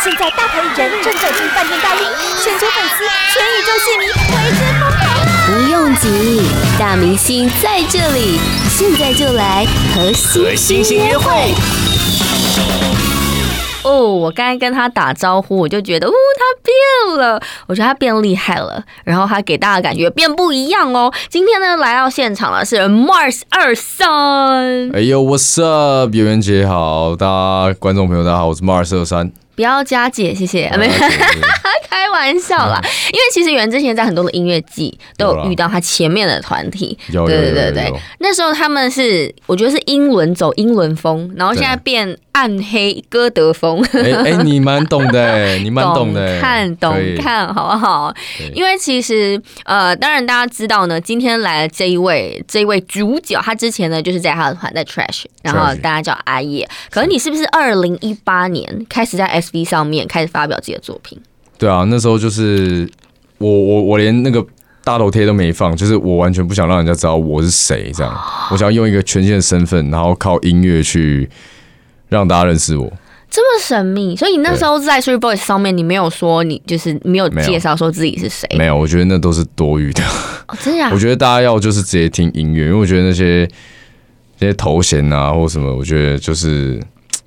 现在大牌艺人正走进饭店大厅，全球粉丝、全宇宙戏迷为之疯狂。不用急，大明星在这里，现在就来和星星约会。哦，我刚才跟他打招呼，我就觉得，哦，他变了，我觉得他变厉害了，然后他给大家感觉变不一样哦。今天呢，来到现场的是 Mars 二三。哎呦，What's up，刘元杰好，大家观众朋友大家好，我是 Mars 二三。不要加姐，谢谢。没 开玩笑啦，因为其实袁之前在很多的音乐季都有遇到他前面的团体，对对对对。那时候他们是，我觉得是英伦走英伦风，然后现在变暗黑歌德风。哎哎，你蛮懂的，你蛮懂的，看懂看好不好？因为其实呃，当然大家知道呢，今天来了这一位这一位主角，他之前呢就是在他的团在 Trash，然后大家叫阿叶。可是你是不是二零一八年开始在上面开始发表自己的作品？对啊，那时候就是我我我连那个大头贴都没放，就是我完全不想让人家知道我是谁，这样，我想要用一个全新的身份，然后靠音乐去让大家认识我。这么神秘，所以你那时候在 Street Voice 上面，你没有说你就是没有介绍说自己是谁？没有，我觉得那都是多余的。哦，真的啊？我觉得大家要就是直接听音乐，因为我觉得那些那些头衔啊或什么，我觉得就是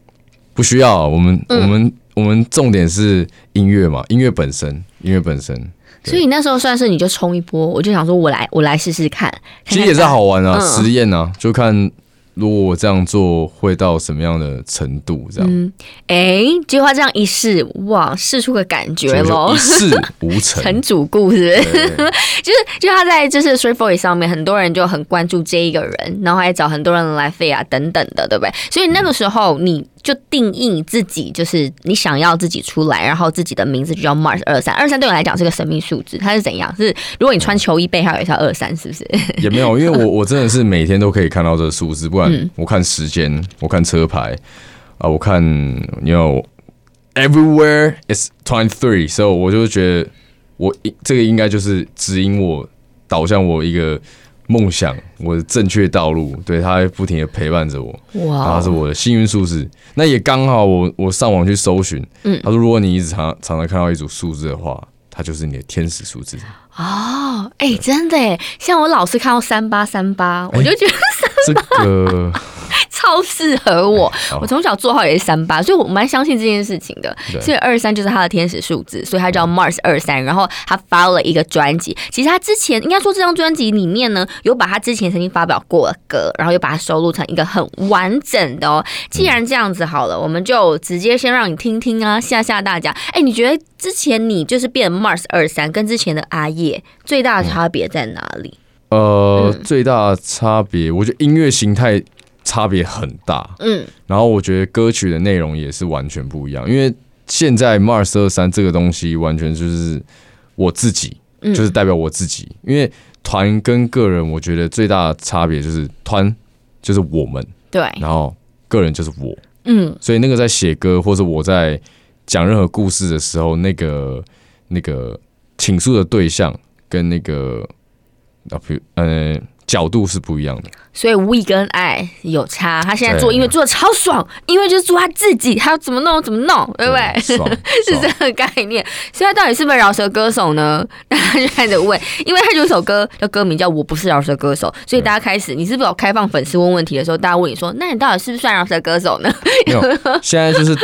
不需要。我们、嗯、我们。我们重点是音乐嘛，音乐本身，音乐本身。所以那时候算是你就冲一波，我就想说我来，我来试试看，看。其实也是好玩啊，嗯、实验啊，就看。如果我这样做会到什么样的程度？这样，嗯，哎、欸，结果他这样一试，哇，试出个感觉咯，一试无成，成主顾是不是？就是，就他在就是 Street Voice 上面，很多人就很关注这一个人，然后还找很多人来飞啊等等的，对不对？所以那个时候你就定义自己，就是你想要自己出来，然后自己的名字就叫 Mars 二三二三，对我来讲是个神秘数字，它是怎样？是如果你穿球衣背后有一条二三，是不是？也没有，因为我 我真的是每天都可以看到这个数字，不管。我看时间，我看车牌，啊，我看，you know，everywhere is twenty three，所以我就觉得我这个应该就是指引我导向我一个梦想，我的正确道路。对，他会不停的陪伴着我，哇，他是我的幸运数字。那也刚好我，我我上网去搜寻，嗯，他说如果你一直常常常看到一组数字的话，它就是你的天使数字。哦，哎、欸，真的哎，像我老是看到三八三八，我就觉得三八、欸、这个。超适合我，我从小座号也是三八，所以我蛮相信这件事情的。所以二三就是他的天使数字，所以他叫 Mars 二三。然后他发了一个专辑，其实他之前应该说这张专辑里面呢，有把他之前曾经发表过的歌，然后又把它收录成一个很完整的哦。既然这样子好了，我们就直接先让你听听啊，吓吓大家。哎，你觉得之前你就是变 Mars 二三，跟之前的阿叶最大的差别在哪里？呃，最大的差别，我觉得音乐形态。差别很大，嗯，然后我觉得歌曲的内容也是完全不一样，因为现在 Mars 二三这个东西完全就是我自己，就是代表我自己，因为团跟个人，我觉得最大的差别就是团就是我们，对，然后个人就是我，嗯，所以那个在写歌或者我在讲任何故事的时候，那个那个倾诉的对象跟那个啊，比如呃。角度是不一样的，所以 We 跟爱有差。他现在做音乐做的超爽，因为就是做他自己，他要怎么弄怎么弄，对不对？爽 是这个概念。所以他到底是不是饶舌歌手呢？大家就开始问，因为他有一首歌叫歌名叫《我不是饶舌歌手》，所以大家开始，你是不是有开放粉丝问问题的时候，大家问你说，那你到底是不是算饶舌歌手呢？没有，现在就是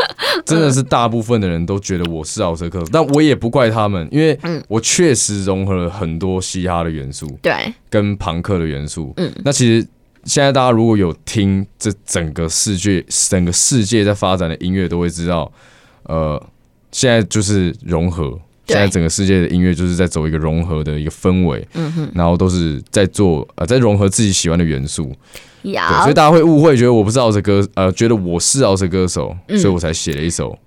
真的是大部分的人都觉得我是饶舌歌手，但我也不怪他们，因为我确实融合了很多嘻哈的元素，对，跟朋克的元素。元素，嗯，那其实现在大家如果有听这整个世界、整个世界在发展的音乐，都会知道，呃，现在就是融合，现在整个世界的音乐就是在走一个融合的一个氛围，嗯哼，然后都是在做呃，在融合自己喜欢的元素，对，所以大家会误会，觉得我不是饶舌歌，呃，觉得我是饶舌歌手，所以我才写了一首，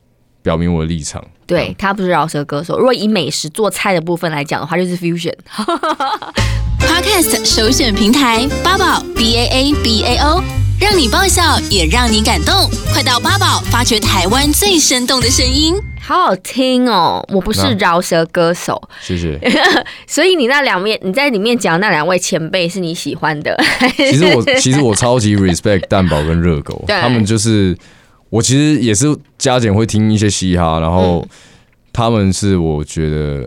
表明我的立场。对，他不是饶舌歌手，如果以美食做菜的部分来讲的话，就是 fusion。Podcast 首选平台八宝 B A A B A O，让你爆笑也让你感动，快到八宝发掘台湾最生动的声音，好好听哦！我不是饶舌歌手，谢谢。所以你那两面你在里面讲那两位前辈是你喜欢的？其实我其实我超级 respect 蛋堡跟热狗，他们就是我其实也是加减会听一些嘻哈，然后他们是我觉得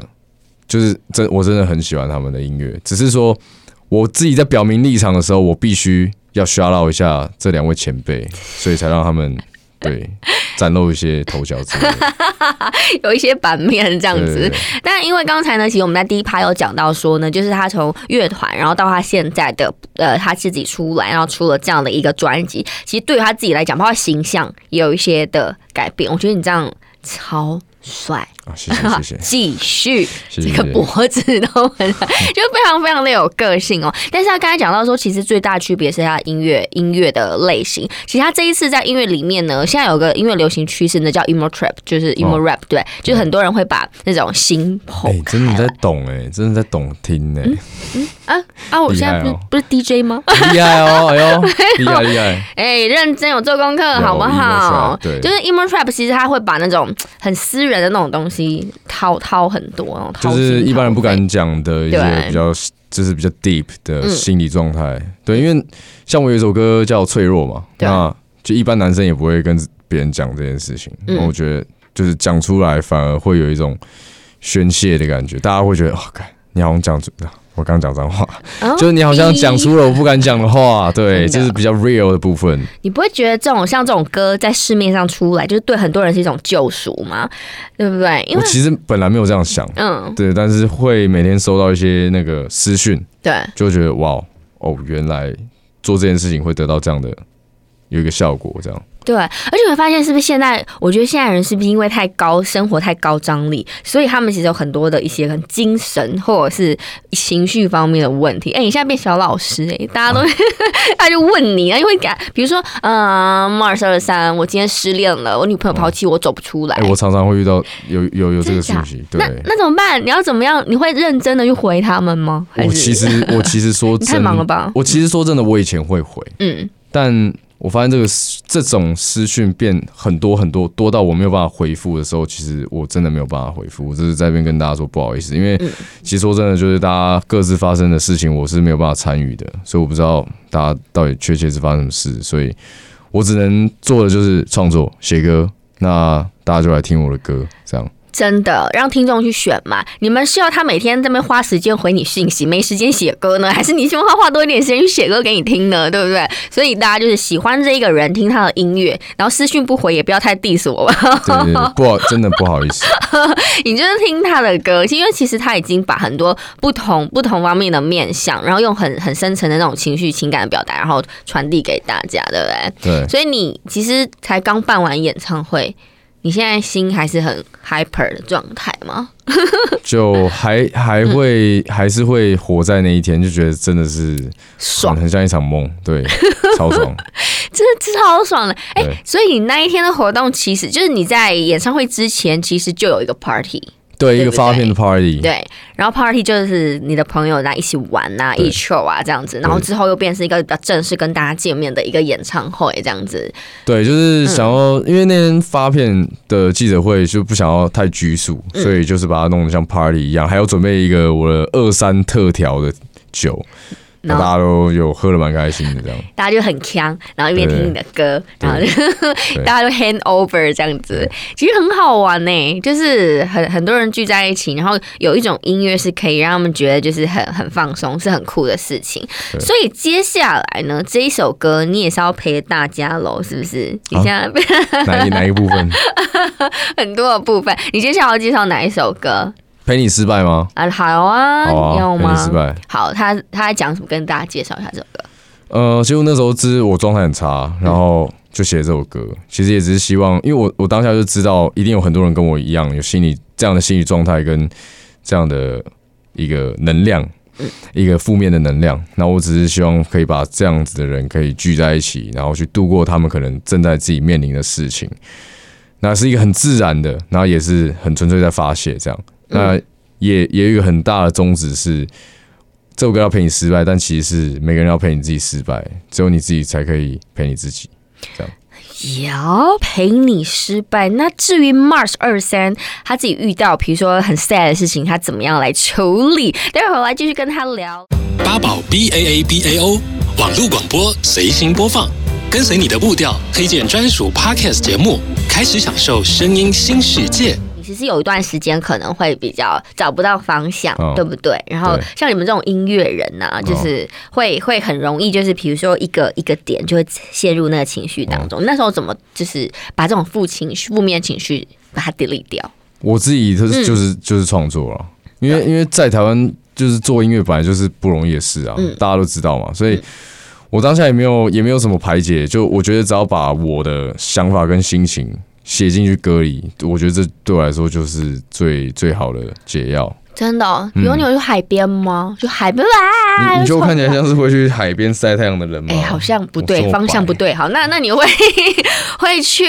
就是真我真的很喜欢他们的音乐，只是说我自己在表明立场的时候，我必须要 shout out 一下这两位前辈，所以才让他们。对，展露一些头角之类的 有一些版面这样子。但因为刚才呢，其实我们在第一趴有讲到说呢，就是他从乐团，然后到他现在的呃他自己出来，然后出了这样的一个专辑，其实对于他自己来讲，包括形象也有一些的改变。我觉得你这样超帅啊！谢谢谢谢，继续这个脖子都很 就非常非常的有个性哦。但是他刚才讲到说，其实最大区别是他音乐音乐的类型。其实他这一次在音乐里面呢，现在有个音乐流行趋势呢，叫 emo trap，就是 emo rap，对，就是很多人会把那种心剖开。真的在懂哎，真的在懂听哎。嗯啊啊！我现在不是不是 DJ 吗？厉害哦！哎呦，厉害厉害！哎，认真有做功课好不好？对，就是 emo trap，其实他会把那种很私人的那种东西掏掏很多，就是一般人不敢讲的一些比较，就是比较 deep 的心理状态。对，因为像我有一首歌叫《脆弱》嘛，那就一般男生也不会跟别人讲这件事情。我觉得就是讲出来反而会有一种宣泄的感觉，大家会觉得哦，看你好像讲出的。我刚讲脏话，哦、就是你好像讲出了我不敢讲的话，对，这是比较 real 的部分。你不会觉得这种像这种歌在市面上出来，就是对很多人是一种救赎吗？对不对？因为我其实本来没有这样想，嗯，对，但是会每天收到一些那个私讯，对，就觉得哇哦，原来做这件事情会得到这样的有一个效果，这样。对，而且我发现是不是现在？我觉得现在人是不是因为太高生活太高张力，所以他们其实有很多的一些很精神或者是情绪方面的问题。哎，你现在变小老师哎，大家都、啊、他就问你啊，因为改，比如说，嗯，Mars 二三，我今天失恋了，我女朋友抛弃我，走不出来。我常常会遇到有有有这个信息，对。那那怎么办？你要怎么样？你会认真的去回他们吗？我其实我其实说 真的，太忙了吧？我其实说真的，我以前会回，嗯，但。我发现这个这种私讯变很多很多，多到我没有办法回复的时候，其实我真的没有办法回复。我只是在这边跟大家说不好意思，因为其实说真的，就是大家各自发生的事情，我是没有办法参与的，所以我不知道大家到底确切是发生什么事，所以我只能做的就是创作写歌，那大家就来听我的歌，这样。真的让听众去选嘛？你们是要他每天在那边花时间回你信息，没时间写歌呢？还是你希望他花多一点时间去写歌给你听呢？对不对？所以大家就是喜欢这一个人，听他的音乐，然后私讯不回也不要太 diss 我吧。对对对，不好，真的不好意思。你就是听他的歌，因为其实他已经把很多不同不同方面的面相，然后用很很深层的那种情绪情感的表达，然后传递给大家，对不对？对。所以你其实才刚办完演唱会。你现在心还是很 hyper 的状态吗？就还还会还是会活在那一天，就觉得真的是爽，很像一场梦，对，超爽，真的超爽的。哎、欸，所以你那一天的活动，其实就是你在演唱会之前，其实就有一个 party。对，一个发片的 party，对，然后 party 就是你的朋友在一起玩啊，一起啊这样子，然后之后又变成一个比较正式跟大家见面的一个演唱会这样子。对，就是想要，因为那天发片的记者会就不想要太拘束，所以就是把它弄得像 party 一样，还要准备一个我的二三特调的酒。那大家都有喝的蛮开心的，这样 大家就很强，然后一边听你的歌，然后就 大家就 hand over 这样子，其实很好玩呢。就是很很多人聚在一起，然后有一种音乐是可以让他们觉得就是很很放松，是很酷的事情。所以接下来呢，这一首歌你也是要陪大家喽，是不是？你现在哪一哪一部分？很多的部分，你接下来要介绍哪一首歌？陪你失败吗？啊，好啊，好啊，有吗？陪你失败。好，他他在讲什么？跟大家介绍一下这首歌。呃，其实那时候是我状态很差，然后就写这首歌。嗯、其实也只是希望，因为我我当下就知道，一定有很多人跟我一样，有心理这样的心理状态跟这样的一个能量，嗯、一个负面的能量。那我只是希望可以把这样子的人可以聚在一起，然后去度过他们可能正在自己面临的事情。那是一个很自然的，然后也是很纯粹在发泄这样。那也也有一个很大的宗旨是，这首歌要陪你失败，但其实是每个人要陪你自己失败，只有你自己才可以陪你自己。这样要陪你失败。那至于 Mars 二三他自己遇到，比如说很 sad 的事情，他怎么样来处理？待会儿来继续跟他聊。八宝 B A A B A O 网络广播随心播放。跟随你的步调，推荐专属 Podcast 节目，开始享受声音新世界。你其实有一段时间可能会比较找不到方向，哦、对不对？然后像你们这种音乐人呢、啊，就是会会很容易，就是比如说一个一个点就会陷入那个情绪当中。哦、那时候怎么就是把这种负情绪、负面情绪把它 delete 掉？我自己就是就是就是创作了，因为因为在台湾就是做音乐本来就是不容易的事啊，大家都知道嘛，所以我当下也没有也没有什么排解，就我觉得只要把我的想法跟心情写进去歌里，我觉得这对我来说就是最最好的解药。真的，比如你有去海边吗？就海边啊，你就看起来像是会去海边晒太阳的人吗？哎，好像不对，方向不对。好，那那你会会去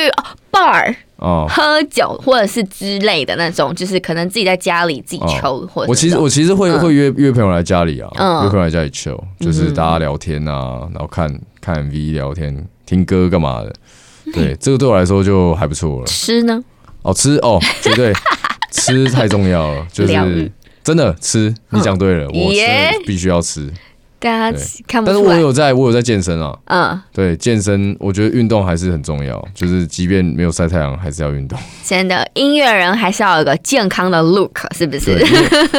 bar？哦，喝酒或者是之类的那种，就是可能自己在家里自己抽，或者我其实我其实会会约约朋友来家里啊，约朋友来家里抽，就是大家聊天啊，然后看看 MV 聊天，听歌干嘛的。对，这个对我来说就还不错了。吃呢？哦，吃哦，绝对 吃太重要了，就是真的吃。你讲对了，我必须要吃。大家看不，但是我有在，我有在健身啊。嗯，对，健身，我觉得运动还是很重要。就是即便没有晒太阳，还是要运动。真的，音乐人还是要有一个健康的 look，是不是？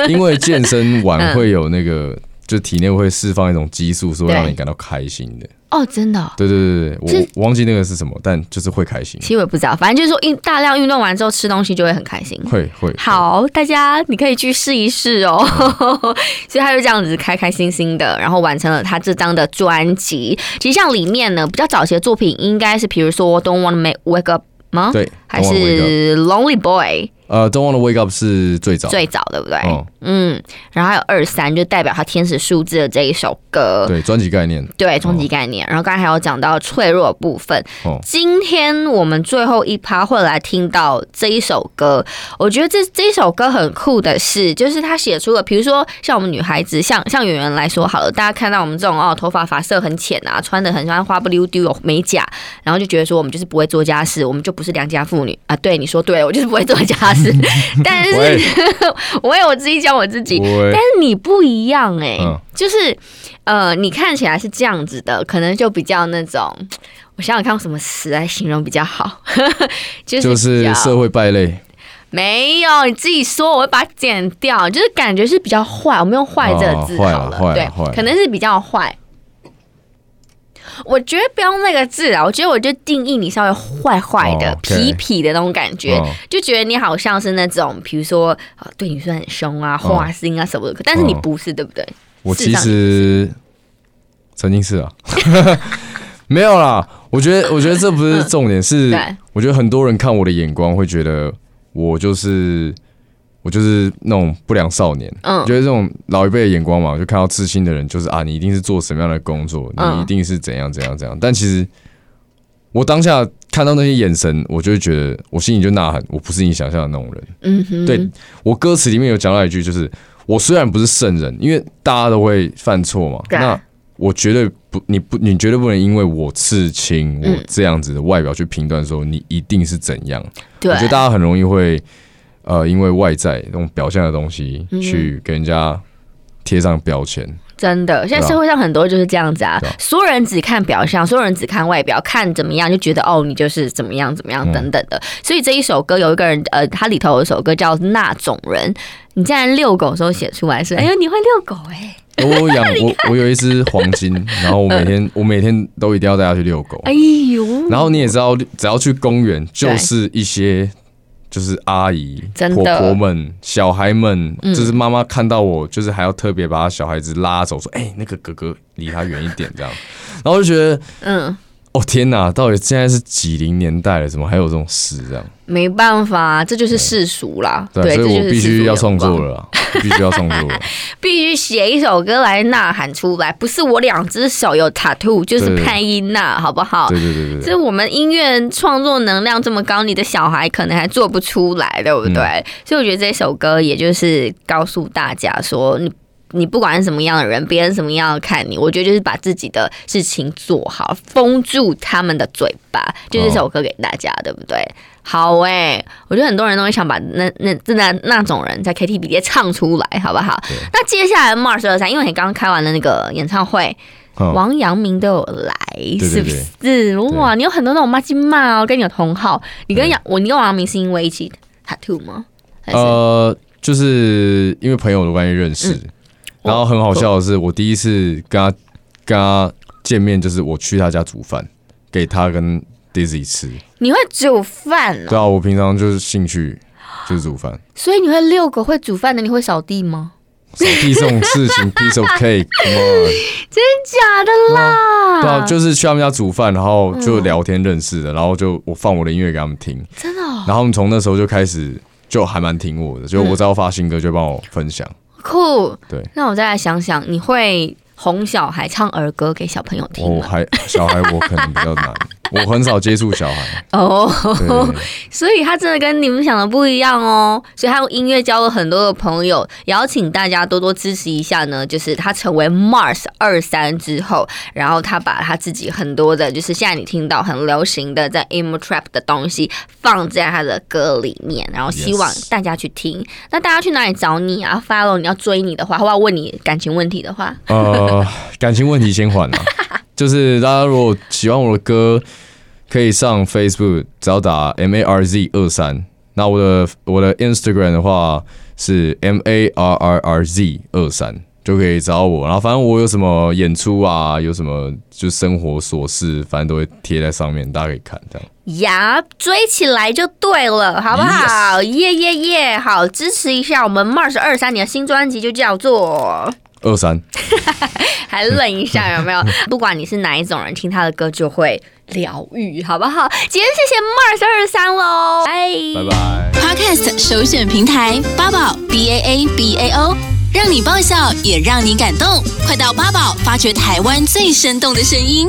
因为健身完 会有那个，嗯、就体内会释放一种激素，是会让你感到开心的。哦，真的，对对对对，我我忘记那个是什么，但就是会开心。其实我也不知道，反正就是说运大量运动完之后吃东西就会很开心。会会。好，大家你可以去试一试哦。所以他就这样子开开心心的，然后完成了他这张的专辑。其实像里面呢，比较早期的作品应该是，比如说 Don't Wanna Make Wake Up 吗？对，还是 Lonely Boy。呃，Don't wanna wake up 是最早最早，对不对？哦、嗯，然后还有二三，就代表他天使数字的这一首歌，对，专辑概念，对，专辑概念。哦、然后刚才还有讲到脆弱部分。哦，今天我们最后一趴会来听到这一首歌。我觉得这这一首歌很酷的是，就是他写出了，比如说像我们女孩子，像像圆圆来说好了，大家看到我们这种哦，头发发色很浅啊，穿的很像花不溜丢有美甲，然后就觉得说我们就是不会做家事，我们就不是良家妇女啊。对，你说对，我就是不会做家事。但是，我有我自己讲我自己，但是你不一样哎，就是呃，你看起来是这样子的，可能就比较那种，我想想看，用什么词来形容比较好，就是社会败类。没有，你自己说，我会把它剪掉，就是感觉是比较坏，我们用“坏”这个字好了，对，可能是比较坏。我觉得不用那个字啊，我觉得我就定义你稍微坏坏的、痞痞的那种感觉，就觉得你好像是那种，比如说对女生很凶啊、花心啊什么的，但是你不是，对不对？我其实曾经是啊，没有啦。我觉得，我觉得这不是重点，是 我觉得很多人看我的眼光会觉得我就是。我就是那种不良少年，嗯，觉得这种老一辈的眼光嘛，就看到刺青的人，就是啊，你一定是做什么样的工作，你一定是怎样怎样怎样。但其实我当下看到那些眼神，我就会觉得，我心里就呐喊，我不是你想象的那种人。嗯哼，对，我歌词里面有讲到一句，就是我虽然不是圣人，因为大家都会犯错嘛，那我绝对不，你不，你绝对不能因为我刺青，我这样子的外表去评断说你一定是怎样。对，我觉得大家很容易会。呃，因为外在那种表现的东西，去给人家贴上标签，真的，现在社会上很多就是这样子啊。所有人只看表象，所有人只看外表，看怎么样就觉得哦，你就是怎么样怎么样等等的。所以这一首歌有一个人，呃，他里头有一首歌叫《那种人》，你竟然遛狗的时候写出来是？哎呦，你会遛狗哎！我养 我我有一只黄金，然后我每天我每天都一定要带它去遛狗。哎呦，然后你也知道，只要去公园，就是一些。就是阿姨、婆婆们、小孩们，就是妈妈看到我，就是还要特别把小孩子拉走，说：“哎，那个哥哥离他远一点。”这样，然后我就觉得，嗯。哦天哪！到底现在是几零年代了？怎么还有这种事？这样没办法，这就是世俗啦。对，所以我必须要创作了，必须要创作了，必须写一首歌来呐喊出来。不是我两只手有 tattoo，就是配音呐，好不好？对对对对。这我们音乐创作能量这么高，你的小孩可能还做不出来，对不对？所以我觉得这首歌也就是告诉大家说你。你不管是什么样的人，别人什么样的看你，我觉得就是把自己的事情做好，封住他们的嘴巴，就这首歌给大家，对不对？好哎、欸，我觉得很多人都会想把那那那那种人在 KTV 里唱出来，好不好？那接下来 Mars 二三，因为你刚刚开完了那个演唱会，王阳明都有来，是不是？哇，你有很多那种麻吉嘛哦，跟你有同号。你跟杨我，你跟王阳明是因为一起 tattoo 吗？呃，就是因为朋友的关系认识。然后很好笑的是，我第一次跟他跟他见面，就是我去他家煮饭给他跟 Dizzy 吃。你会煮饭？对啊，我平常就是兴趣就是煮饭。所以你会遛狗，会煮饭的，你会扫地吗？扫地这种事情，piece of cake，come on，真假的啦？对啊，就是去他们家煮饭，然后就聊天认识的，然后就我放我的音乐给他们听，真的。然后他们从那时候就开始就还蛮听我的，就我只要发新歌就帮我分享。酷。对。那我再来想想，你会哄小孩唱儿歌给小朋友听吗？我还小孩，我可能比较难。我很少接触小孩哦，oh, 所以他真的跟你们想的不一样哦。所以他用音乐交了很多的朋友，邀请大家多多支持一下呢。就是他成为 Mars 二三之后，然后他把他自己很多的，就是现在你听到很流行的在 emo trap 的东西放在他的歌里面，然后希望大家去听。那大家去哪里找你啊？Follow 你要追你的话，或要问你感情问题的话，呃，感情问题先缓了。就是大家如果喜欢我的歌，可以上 Facebook 找打 M A R Z 二三。那我的我的 Instagram 的话是 M A R R R Z 二三，就可以找我。然后反正我有什么演出啊，有什么就生活琐事，反正都会贴在上面，大家可以看这样。呀，追起来就对了，好不好？耶耶耶！好，支持一下我们 Mars 二三，你的新专辑就叫做。二三，还愣一下有没有？不管你是哪一种人，听他的歌就会疗愈，好不好？今天谢谢 Mars 二三喽，拜拜拜。Podcast 首选平台八宝 B A A B A O，让你爆笑也让你感动，快到八宝发掘台湾最生动的声音。